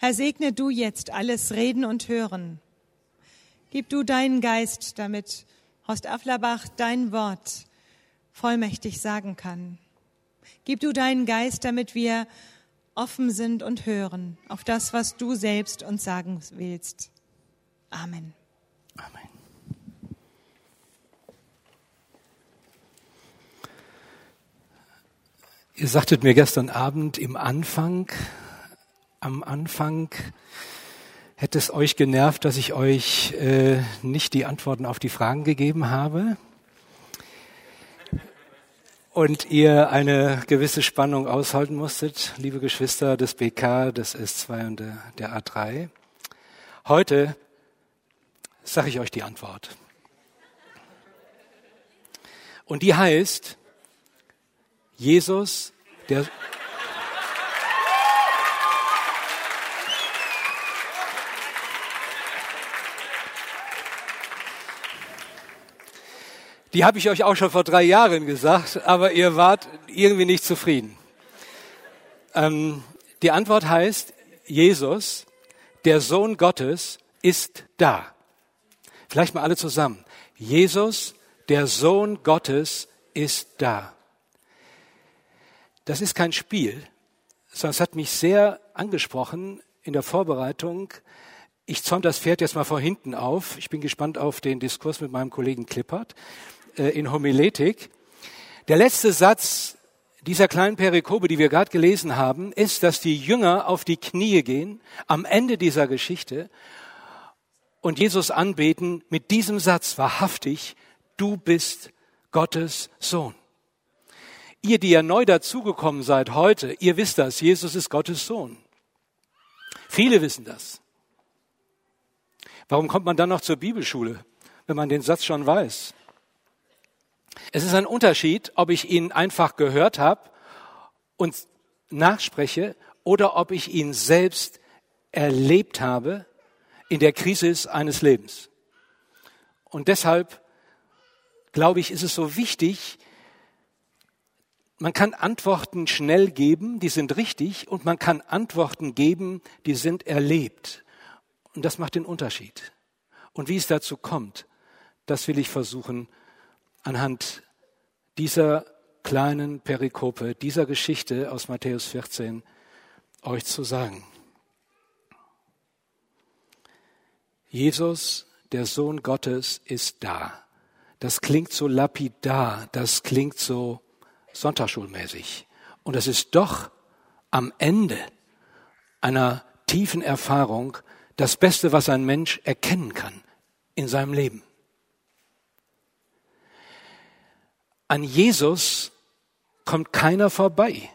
Herr, segne du jetzt alles Reden und Hören. Gib du deinen Geist, damit Horst Afflerbach dein Wort vollmächtig sagen kann. Gib du deinen Geist, damit wir offen sind und hören auf das, was du selbst uns sagen willst. Amen. Amen. Ihr sagtet mir gestern Abend im Anfang, am Anfang hätte es euch genervt, dass ich euch äh, nicht die Antworten auf die Fragen gegeben habe und ihr eine gewisse Spannung aushalten musstet, liebe Geschwister des BK, des S2 und der, der A3. Heute sage ich euch die Antwort. Und die heißt, Jesus, der Die habe ich euch auch schon vor drei Jahren gesagt, aber ihr wart irgendwie nicht zufrieden. Ähm, die Antwort heißt, Jesus, der Sohn Gottes, ist da. Vielleicht mal alle zusammen. Jesus, der Sohn Gottes, ist da. Das ist kein Spiel, sondern es hat mich sehr angesprochen in der Vorbereitung. Ich zäume das Pferd jetzt mal vor hinten auf. Ich bin gespannt auf den Diskurs mit meinem Kollegen Klippert in Homiletik. Der letzte Satz dieser kleinen Perikope, die wir gerade gelesen haben, ist, dass die Jünger auf die Knie gehen am Ende dieser Geschichte und Jesus anbeten mit diesem Satz, wahrhaftig, du bist Gottes Sohn. Ihr, die ja neu dazugekommen seid heute, ihr wisst das, Jesus ist Gottes Sohn. Viele wissen das. Warum kommt man dann noch zur Bibelschule, wenn man den Satz schon weiß? Es ist ein Unterschied, ob ich ihn einfach gehört habe und nachspreche oder ob ich ihn selbst erlebt habe in der Krise eines Lebens. Und deshalb glaube ich, ist es so wichtig, man kann Antworten schnell geben, die sind richtig, und man kann Antworten geben, die sind erlebt. Und das macht den Unterschied. Und wie es dazu kommt, das will ich versuchen anhand dieser kleinen Perikope, dieser Geschichte aus Matthäus 14 euch zu sagen. Jesus, der Sohn Gottes, ist da. Das klingt so lapidar, das klingt so sonntagsschulmäßig. Und es ist doch am Ende einer tiefen Erfahrung das Beste, was ein Mensch erkennen kann in seinem Leben. An Jesus kommt keiner vorbei.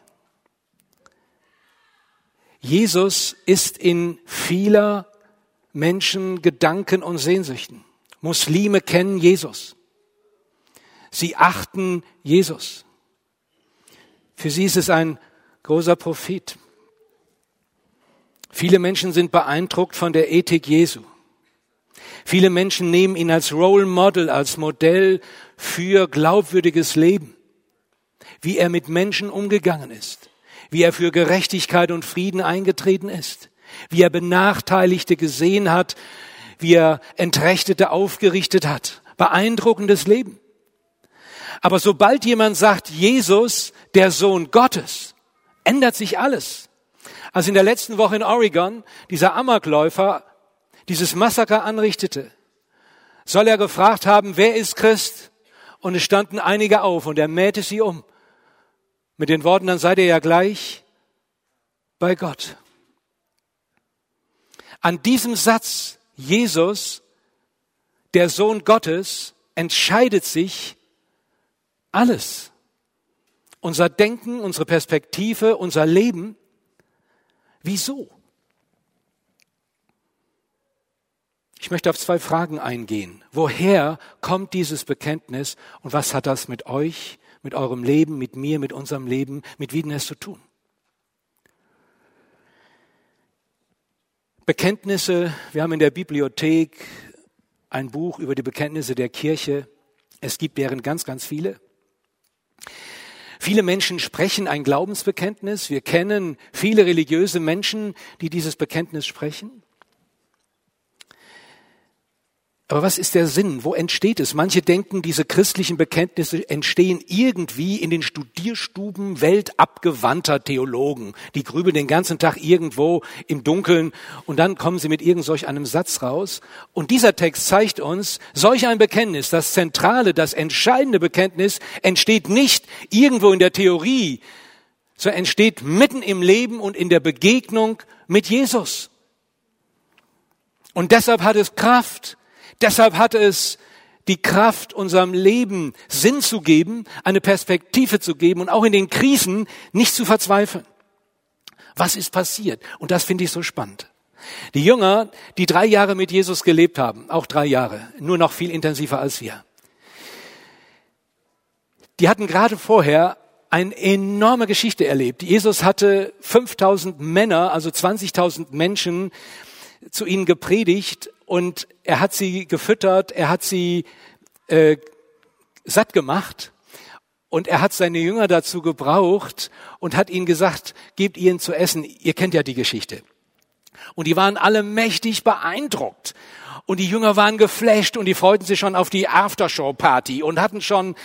Jesus ist in vieler Menschen Gedanken und Sehnsüchten. Muslime kennen Jesus. Sie achten Jesus. Für sie ist es ein großer Prophet. Viele Menschen sind beeindruckt von der Ethik Jesu. Viele Menschen nehmen ihn als Role Model, als Modell für glaubwürdiges Leben, wie er mit Menschen umgegangen ist, wie er für Gerechtigkeit und Frieden eingetreten ist, wie er Benachteiligte gesehen hat, wie er Entrechtete aufgerichtet hat. Beeindruckendes Leben. Aber sobald jemand sagt, Jesus, der Sohn Gottes, ändert sich alles. Als in der letzten Woche in Oregon dieser Amokläufer dieses Massaker anrichtete, soll er gefragt haben, wer ist Christ? Und es standen einige auf und er mähte sie um. Mit den Worten, dann seid ihr ja gleich bei Gott. An diesem Satz, Jesus, der Sohn Gottes, entscheidet sich alles. Unser Denken, unsere Perspektive, unser Leben. Wieso? Ich möchte auf zwei Fragen eingehen. Woher kommt dieses Bekenntnis und was hat das mit euch, mit eurem Leben, mit mir, mit unserem Leben, mit Wiedenest zu tun? Bekenntnisse, wir haben in der Bibliothek ein Buch über die Bekenntnisse der Kirche. Es gibt deren ganz, ganz viele. Viele Menschen sprechen ein Glaubensbekenntnis. Wir kennen viele religiöse Menschen, die dieses Bekenntnis sprechen. Aber was ist der Sinn? Wo entsteht es? Manche denken, diese christlichen Bekenntnisse entstehen irgendwie in den Studierstuben weltabgewandter Theologen. Die grübeln den ganzen Tag irgendwo im Dunkeln und dann kommen sie mit irgend solch einem Satz raus. Und dieser Text zeigt uns, solch ein Bekenntnis, das zentrale, das entscheidende Bekenntnis entsteht nicht irgendwo in der Theorie, sondern entsteht mitten im Leben und in der Begegnung mit Jesus. Und deshalb hat es Kraft, Deshalb hat es die Kraft, unserem Leben Sinn zu geben, eine Perspektive zu geben und auch in den Krisen nicht zu verzweifeln. Was ist passiert? Und das finde ich so spannend. Die Jünger, die drei Jahre mit Jesus gelebt haben, auch drei Jahre, nur noch viel intensiver als wir, die hatten gerade vorher eine enorme Geschichte erlebt. Jesus hatte 5000 Männer, also 20.000 Menschen zu ihnen gepredigt und er hat sie gefüttert, er hat sie äh, satt gemacht und er hat seine Jünger dazu gebraucht und hat ihnen gesagt, gebt ihnen zu essen. Ihr kennt ja die Geschichte. Und die waren alle mächtig beeindruckt. Und die Jünger waren geflasht und die freuten sich schon auf die Aftershow-Party und hatten schon,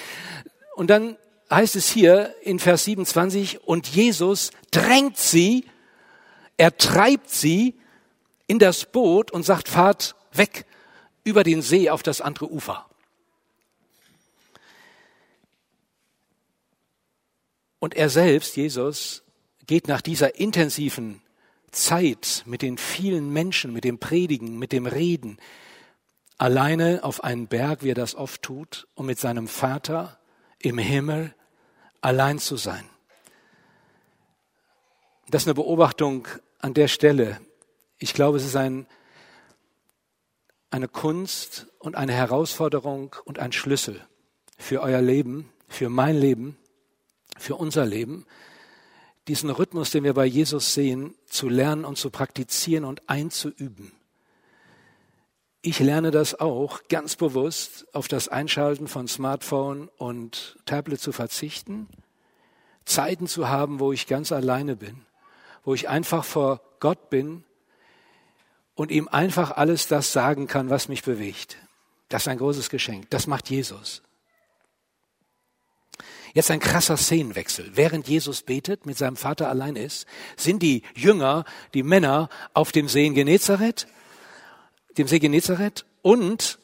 und dann heißt es hier in Vers 27, und Jesus drängt sie, er treibt sie in das Boot und sagt, fahrt weg über den See auf das andere Ufer. Und er selbst, Jesus, geht nach dieser intensiven Zeit mit den vielen Menschen, mit dem Predigen, mit dem Reden, alleine auf einen Berg, wie er das oft tut, um mit seinem Vater im Himmel allein zu sein. Das ist eine Beobachtung an der Stelle. Ich glaube, es ist ein, eine Kunst und eine Herausforderung und ein Schlüssel für euer Leben, für mein Leben, für unser Leben, diesen Rhythmus, den wir bei Jesus sehen, zu lernen und zu praktizieren und einzuüben. Ich lerne das auch ganz bewusst, auf das Einschalten von Smartphone und Tablet zu verzichten, Zeiten zu haben, wo ich ganz alleine bin, wo ich einfach vor Gott bin und ihm einfach alles das sagen kann, was mich bewegt. Das ist ein großes Geschenk. Das macht Jesus. Jetzt ein krasser Szenenwechsel. Während Jesus betet, mit seinem Vater allein ist, sind die Jünger, die Männer auf dem See in Genezareth, dem See Genezareth und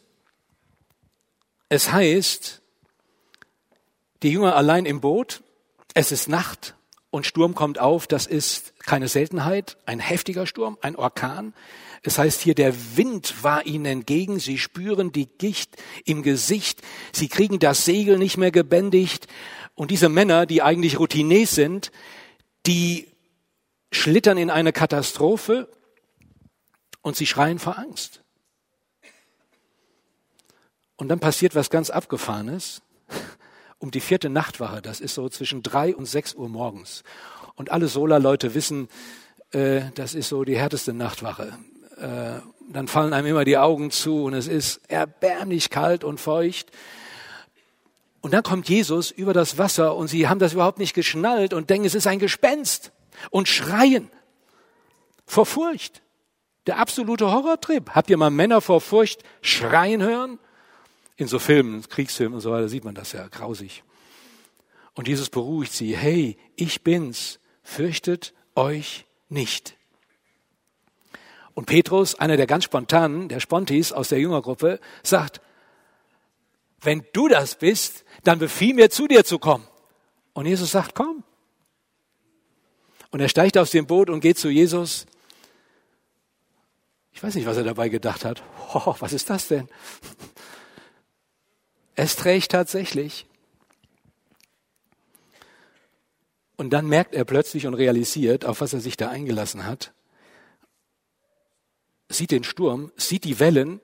es heißt, die Jünger allein im Boot, es ist Nacht und Sturm kommt auf, das ist keine Seltenheit, ein heftiger Sturm, ein Orkan. Es heißt hier, der Wind war ihnen entgegen, sie spüren die Gicht im Gesicht, sie kriegen das Segel nicht mehr gebändigt. Und diese Männer, die eigentlich Routiniers sind, die schlittern in eine Katastrophe und sie schreien vor Angst. Und dann passiert was ganz Abgefahrenes. Um die vierte Nachtwache, das ist so zwischen drei und sechs Uhr morgens. Und alle Sola-Leute wissen, äh, das ist so die härteste Nachtwache äh, dann fallen einem immer die Augen zu und es ist erbärmlich kalt und feucht. Und dann kommt Jesus über das Wasser und sie haben das überhaupt nicht geschnallt und denken, es ist ein Gespenst und schreien vor Furcht. Der absolute Horrortrip. Habt ihr mal Männer vor Furcht schreien hören? In so Filmen, Kriegsfilmen und so weiter sieht man das ja grausig. Und Jesus beruhigt sie. Hey, ich bin's. Fürchtet euch nicht. Und Petrus, einer der ganz spontanen, der Spontis aus der Jüngergruppe, sagt, wenn du das bist, dann befiehl mir zu dir zu kommen. Und Jesus sagt, komm. Und er steigt aus dem Boot und geht zu Jesus. Ich weiß nicht, was er dabei gedacht hat. Oh, was ist das denn? Es trägt tatsächlich. Und dann merkt er plötzlich und realisiert, auf was er sich da eingelassen hat sieht den Sturm, sieht die Wellen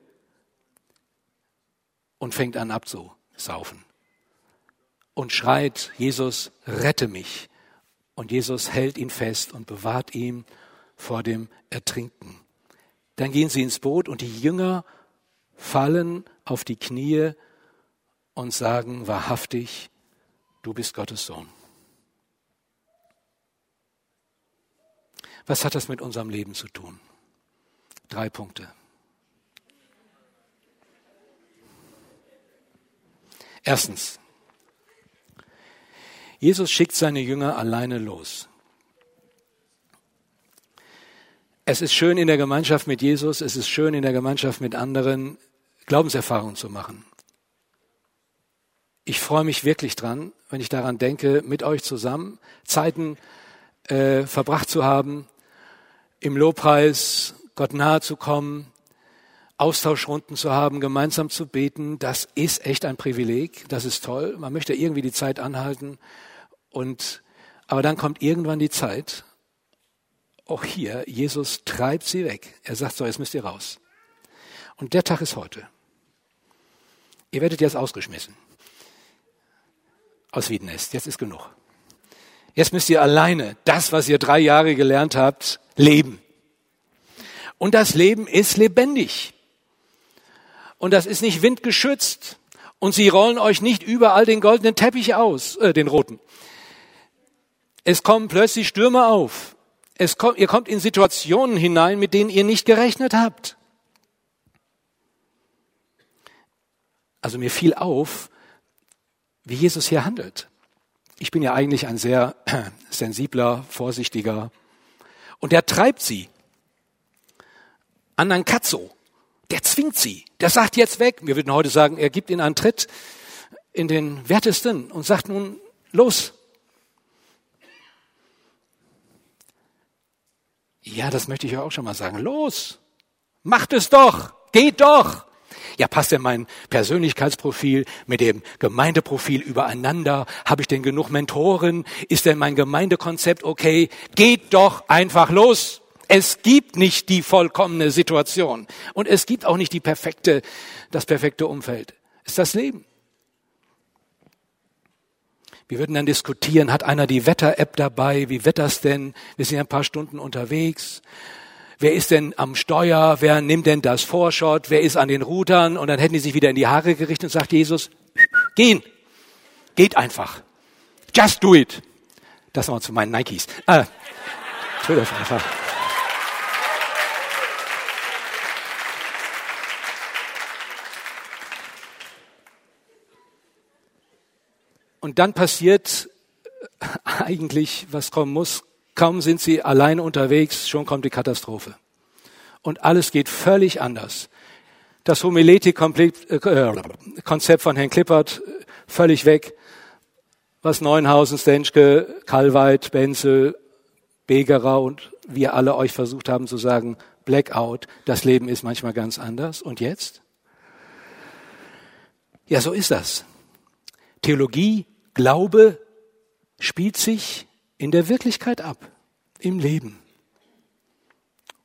und fängt an abzusaufen. Und schreit, Jesus, rette mich. Und Jesus hält ihn fest und bewahrt ihn vor dem Ertrinken. Dann gehen sie ins Boot und die Jünger fallen auf die Knie und sagen wahrhaftig, du bist Gottes Sohn. Was hat das mit unserem Leben zu tun? Drei Punkte. Erstens, Jesus schickt seine Jünger alleine los. Es ist schön in der Gemeinschaft mit Jesus, es ist schön in der Gemeinschaft mit anderen Glaubenserfahrungen zu machen. Ich freue mich wirklich dran, wenn ich daran denke, mit euch zusammen Zeiten äh, verbracht zu haben, im Lobpreis Gott nahe zu kommen, Austauschrunden zu haben, gemeinsam zu beten. Das ist echt ein Privileg, das ist toll. Man möchte irgendwie die Zeit anhalten. Und, aber dann kommt irgendwann die Zeit, auch hier, Jesus treibt sie weg. Er sagt so, jetzt müsst ihr raus. Und der Tag ist heute. Ihr werdet jetzt ausgeschmissen. Aus Wiedenest. Jetzt ist genug. Jetzt müsst ihr alleine das, was ihr drei Jahre gelernt habt, leben. Und das Leben ist lebendig. Und das ist nicht windgeschützt. Und sie rollen euch nicht überall den goldenen Teppich aus, äh, den roten. Es kommen plötzlich Stürme auf. Es kommt, ihr kommt in Situationen hinein, mit denen ihr nicht gerechnet habt. Also mir fiel auf, wie Jesus hier handelt. Ich bin ja eigentlich ein sehr sensibler, vorsichtiger. Und der treibt sie. Andern Katzo. Der zwingt sie. Der sagt jetzt weg. Wir würden heute sagen, er gibt ihnen einen Tritt in den Wertesten und sagt nun, los, Ja, das möchte ich auch schon mal sagen. Los, macht es doch, geht doch. Ja, passt denn mein Persönlichkeitsprofil mit dem Gemeindeprofil übereinander? Habe ich denn genug Mentoren? Ist denn mein Gemeindekonzept okay? Geht doch einfach los. Es gibt nicht die vollkommene Situation und es gibt auch nicht die perfekte, das perfekte Umfeld. Ist das Leben. Wir würden dann diskutieren, hat einer die Wetter-App dabei? Wie das denn? Wir sind ein paar Stunden unterwegs. Wer ist denn am Steuer? Wer nimmt denn das Vorschott? Wer ist an den Rudern? Und dann hätten die sich wieder in die Haare gerichtet und sagt Jesus, gehen. Geht einfach. Just do it. Das nochmal zu meinen Nikes. Ah. Und dann passiert eigentlich, was kommen muss. Kaum sind sie alleine unterwegs, schon kommt die Katastrophe. Und alles geht völlig anders. Das Homiletik-Konzept von Herrn Klippert völlig weg. Was Neuenhausen, Stenschke, Kalweit, Benzel, Begerer und wir alle euch versucht haben zu sagen, Blackout, das Leben ist manchmal ganz anders. Und jetzt? Ja, so ist das. Theologie Glaube spielt sich in der Wirklichkeit ab, im Leben.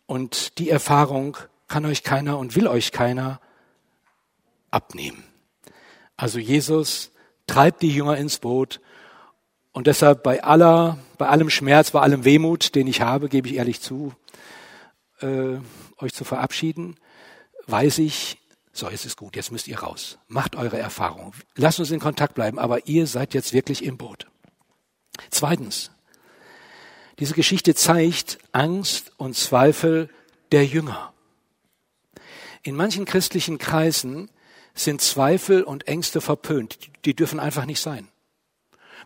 Und die Erfahrung kann euch keiner und will euch keiner abnehmen. Also Jesus treibt die Jünger ins Boot und deshalb bei aller, bei allem Schmerz, bei allem Wehmut, den ich habe, gebe ich ehrlich zu, äh, euch zu verabschieden, weiß ich, so, jetzt ist gut, jetzt müsst ihr raus. Macht eure Erfahrung. Lasst uns in Kontakt bleiben, aber ihr seid jetzt wirklich im Boot. Zweitens, diese Geschichte zeigt Angst und Zweifel der Jünger. In manchen christlichen Kreisen sind Zweifel und Ängste verpönt. Die dürfen einfach nicht sein.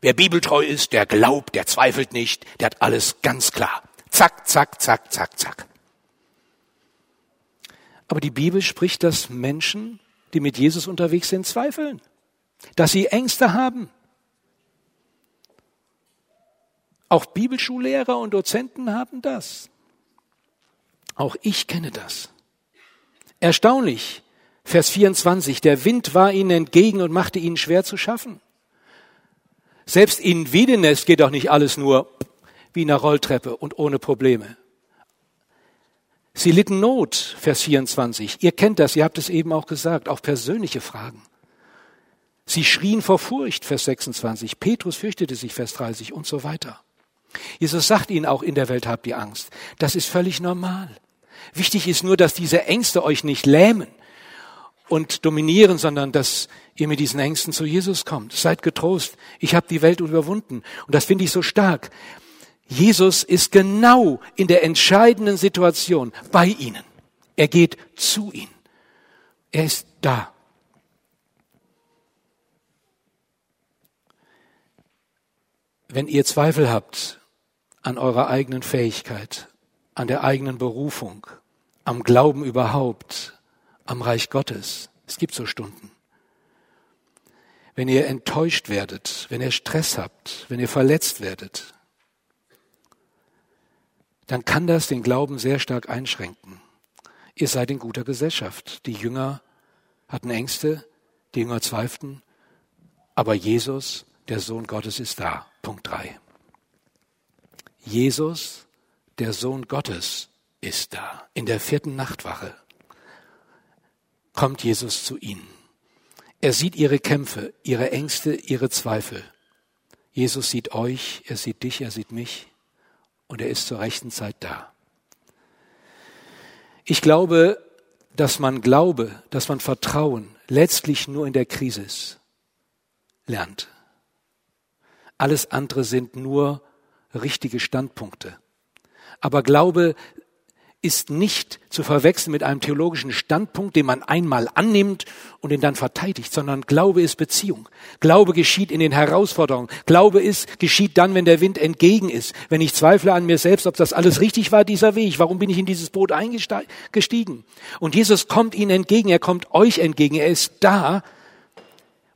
Wer bibeltreu ist, der glaubt, der zweifelt nicht, der hat alles ganz klar. Zack, zack, zack, zack, zack. Aber die Bibel spricht, dass Menschen, die mit Jesus unterwegs sind, zweifeln, dass sie Ängste haben. Auch Bibelschullehrer und Dozenten haben das. Auch ich kenne das. Erstaunlich, Vers 24, der Wind war ihnen entgegen und machte ihnen schwer zu schaffen. Selbst in Wiedenest geht doch nicht alles nur wie in einer Rolltreppe und ohne Probleme. Sie litten Not, Vers 24. Ihr kennt das, ihr habt es eben auch gesagt, auch persönliche Fragen. Sie schrien vor Furcht, Vers 26. Petrus fürchtete sich, Vers 30 und so weiter. Jesus sagt ihnen auch, in der Welt habt ihr Angst. Das ist völlig normal. Wichtig ist nur, dass diese Ängste euch nicht lähmen und dominieren, sondern dass ihr mit diesen Ängsten zu Jesus kommt. Seid getrost. Ich habe die Welt überwunden. Und das finde ich so stark. Jesus ist genau in der entscheidenden Situation bei ihnen. Er geht zu ihnen. Er ist da. Wenn ihr Zweifel habt an eurer eigenen Fähigkeit, an der eigenen Berufung, am Glauben überhaupt, am Reich Gottes, es gibt so Stunden. Wenn ihr enttäuscht werdet, wenn ihr Stress habt, wenn ihr verletzt werdet, dann kann das den Glauben sehr stark einschränken. Ihr seid in guter Gesellschaft. Die Jünger hatten Ängste, die Jünger zweifelten, aber Jesus, der Sohn Gottes, ist da. Punkt drei. Jesus, der Sohn Gottes, ist da. In der vierten Nachtwache kommt Jesus zu ihnen. Er sieht ihre Kämpfe, ihre Ängste, ihre Zweifel. Jesus sieht euch, er sieht dich, er sieht mich und er ist zur rechten Zeit da. Ich glaube, dass man Glaube, dass man Vertrauen letztlich nur in der Krise lernt. Alles andere sind nur richtige Standpunkte. Aber Glaube ist nicht zu verwechseln mit einem theologischen Standpunkt, den man einmal annimmt und den dann verteidigt, sondern Glaube ist Beziehung. Glaube geschieht in den Herausforderungen. Glaube ist, geschieht dann, wenn der Wind entgegen ist. Wenn ich zweifle an mir selbst, ob das alles richtig war, dieser Weg. Warum bin ich in dieses Boot eingestiegen? Und Jesus kommt ihnen entgegen. Er kommt euch entgegen. Er ist da.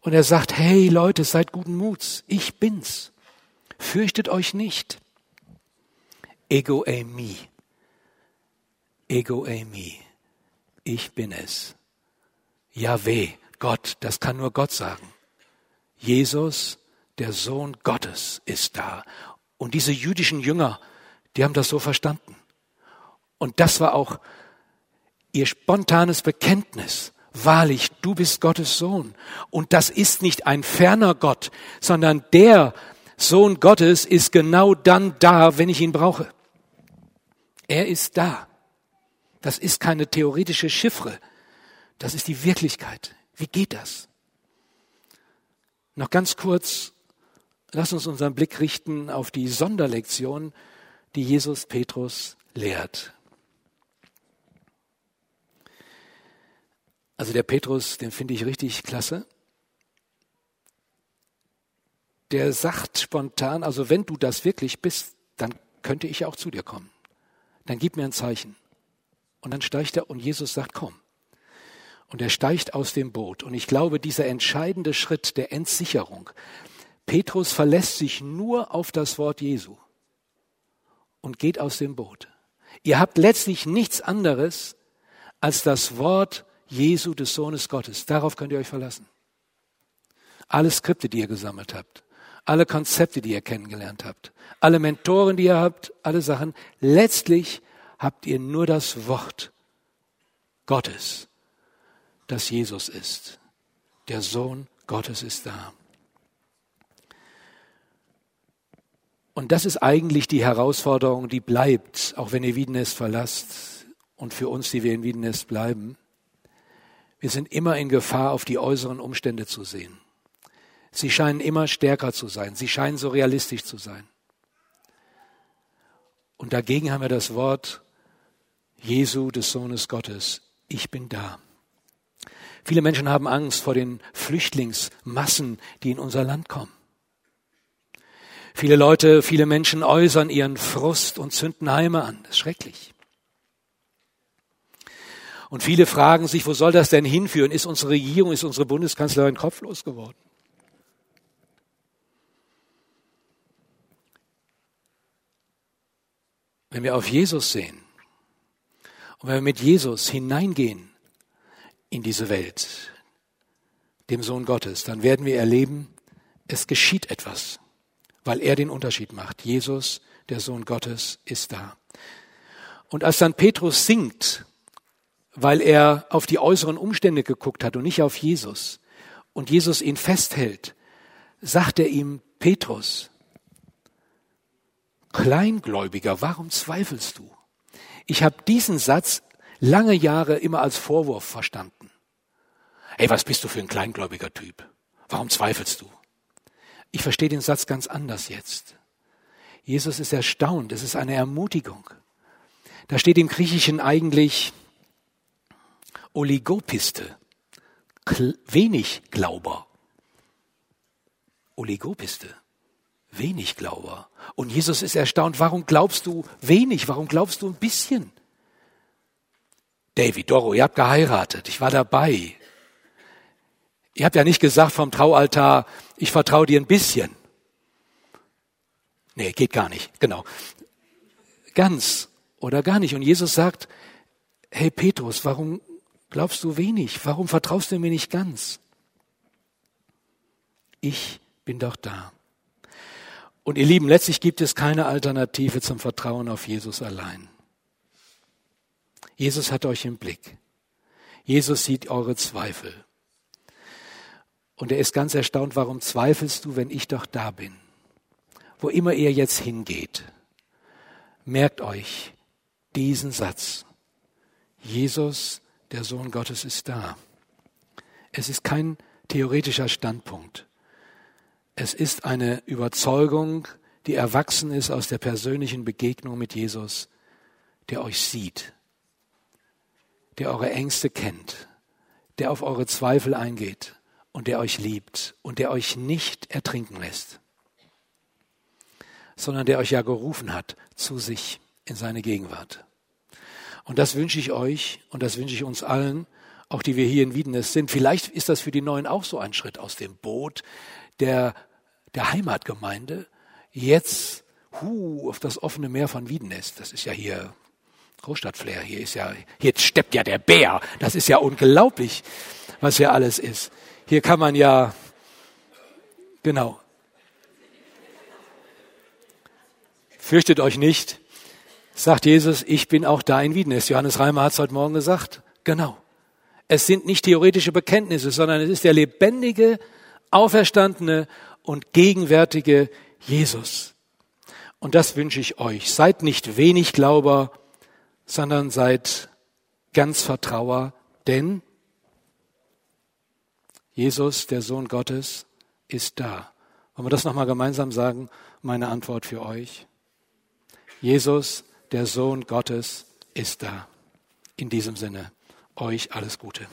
Und er sagt, hey Leute, seid guten Muts. Ich bin's. Fürchtet euch nicht. Ego eimi. Ego eimi. Ich bin es. Yahweh, Gott, das kann nur Gott sagen. Jesus, der Sohn Gottes, ist da. Und diese jüdischen Jünger, die haben das so verstanden. Und das war auch ihr spontanes Bekenntnis. Wahrlich, du bist Gottes Sohn. Und das ist nicht ein ferner Gott, sondern der Sohn Gottes ist genau dann da, wenn ich ihn brauche. Er ist da. Das ist keine theoretische Chiffre. Das ist die Wirklichkeit. Wie geht das? Noch ganz kurz, lass uns unseren Blick richten auf die Sonderlektion, die Jesus Petrus lehrt. Also der Petrus, den finde ich richtig klasse. Der sagt spontan, also wenn du das wirklich bist, dann könnte ich auch zu dir kommen. Dann gib mir ein Zeichen. Und dann steigt er und Jesus sagt, komm. Und er steigt aus dem Boot. Und ich glaube, dieser entscheidende Schritt der Entsicherung, Petrus verlässt sich nur auf das Wort Jesu und geht aus dem Boot. Ihr habt letztlich nichts anderes als das Wort Jesu des Sohnes Gottes. Darauf könnt ihr euch verlassen. Alle Skripte, die ihr gesammelt habt, alle Konzepte, die ihr kennengelernt habt, alle Mentoren, die ihr habt, alle Sachen. Letztlich habt ihr nur das Wort Gottes, das Jesus ist. Der Sohn Gottes ist da. Und das ist eigentlich die Herausforderung, die bleibt, auch wenn ihr Wiedenest verlasst und für uns, die wir in Wiedenest bleiben. Wir sind immer in Gefahr, auf die äußeren Umstände zu sehen. Sie scheinen immer stärker zu sein. Sie scheinen so realistisch zu sein. Und dagegen haben wir das Wort Jesu, des Sohnes Gottes. Ich bin da. Viele Menschen haben Angst vor den Flüchtlingsmassen, die in unser Land kommen. Viele Leute, viele Menschen äußern ihren Frust und zünden Heime an. Das ist schrecklich. Und viele fragen sich, wo soll das denn hinführen? Ist unsere Regierung, ist unsere Bundeskanzlerin kopflos geworden? Wenn wir auf Jesus sehen, und wenn wir mit Jesus hineingehen in diese Welt, dem Sohn Gottes, dann werden wir erleben, es geschieht etwas, weil er den Unterschied macht. Jesus, der Sohn Gottes, ist da. Und als dann Petrus singt, weil er auf die äußeren Umstände geguckt hat und nicht auf Jesus, und Jesus ihn festhält, sagt er ihm, Petrus, Kleingläubiger, warum zweifelst du? Ich habe diesen Satz lange Jahre immer als Vorwurf verstanden. Hey, was bist du für ein kleingläubiger Typ? Warum zweifelst du? Ich verstehe den Satz ganz anders jetzt. Jesus ist erstaunt, es ist eine Ermutigung. Da steht im Griechischen eigentlich Oligopiste, wenig Glauber. Oligopiste, wenig Glauber. Und Jesus ist erstaunt, warum glaubst du wenig, warum glaubst du ein bisschen? David, Doro, ihr habt geheiratet, ich war dabei. Ihr habt ja nicht gesagt vom Traualtar, ich vertraue dir ein bisschen. Nee, geht gar nicht, genau. Ganz oder gar nicht. Und Jesus sagt, hey Petrus, warum glaubst du wenig? Warum vertraust du mir nicht ganz? Ich bin doch da. Und ihr Lieben, letztlich gibt es keine Alternative zum Vertrauen auf Jesus allein. Jesus hat euch im Blick. Jesus sieht eure Zweifel. Und er ist ganz erstaunt, warum zweifelst du, wenn ich doch da bin? Wo immer ihr jetzt hingeht, merkt euch diesen Satz. Jesus, der Sohn Gottes, ist da. Es ist kein theoretischer Standpunkt. Es ist eine Überzeugung, die erwachsen ist aus der persönlichen Begegnung mit Jesus, der euch sieht, der eure Ängste kennt, der auf eure Zweifel eingeht und der euch liebt und der euch nicht ertrinken lässt, sondern der euch ja gerufen hat zu sich in seine Gegenwart. Und das wünsche ich euch und das wünsche ich uns allen, auch die wir hier in Wiedenes sind. Vielleicht ist das für die Neuen auch so ein Schritt aus dem Boot der, der Heimatgemeinde jetzt hu, auf das offene Meer von Wiedenes. Das ist ja hier Großstadtflair. Hier ist ja, hier steppt ja der Bär. Das ist ja unglaublich, was hier alles ist. Hier kann man ja, genau. Fürchtet euch nicht, sagt Jesus, ich bin auch da in Wiedenes. Johannes Reimer hat es heute Morgen gesagt. Genau. Es sind nicht theoretische Bekenntnisse, sondern es ist der lebendige, auferstandene und gegenwärtige Jesus. Und das wünsche ich euch. Seid nicht wenig Glauber, sondern seid ganz Vertrauer, denn Jesus, der Sohn Gottes, ist da. Wollen wir das nochmal gemeinsam sagen? Meine Antwort für euch. Jesus, der Sohn Gottes, ist da. In diesem Sinne, euch alles Gute.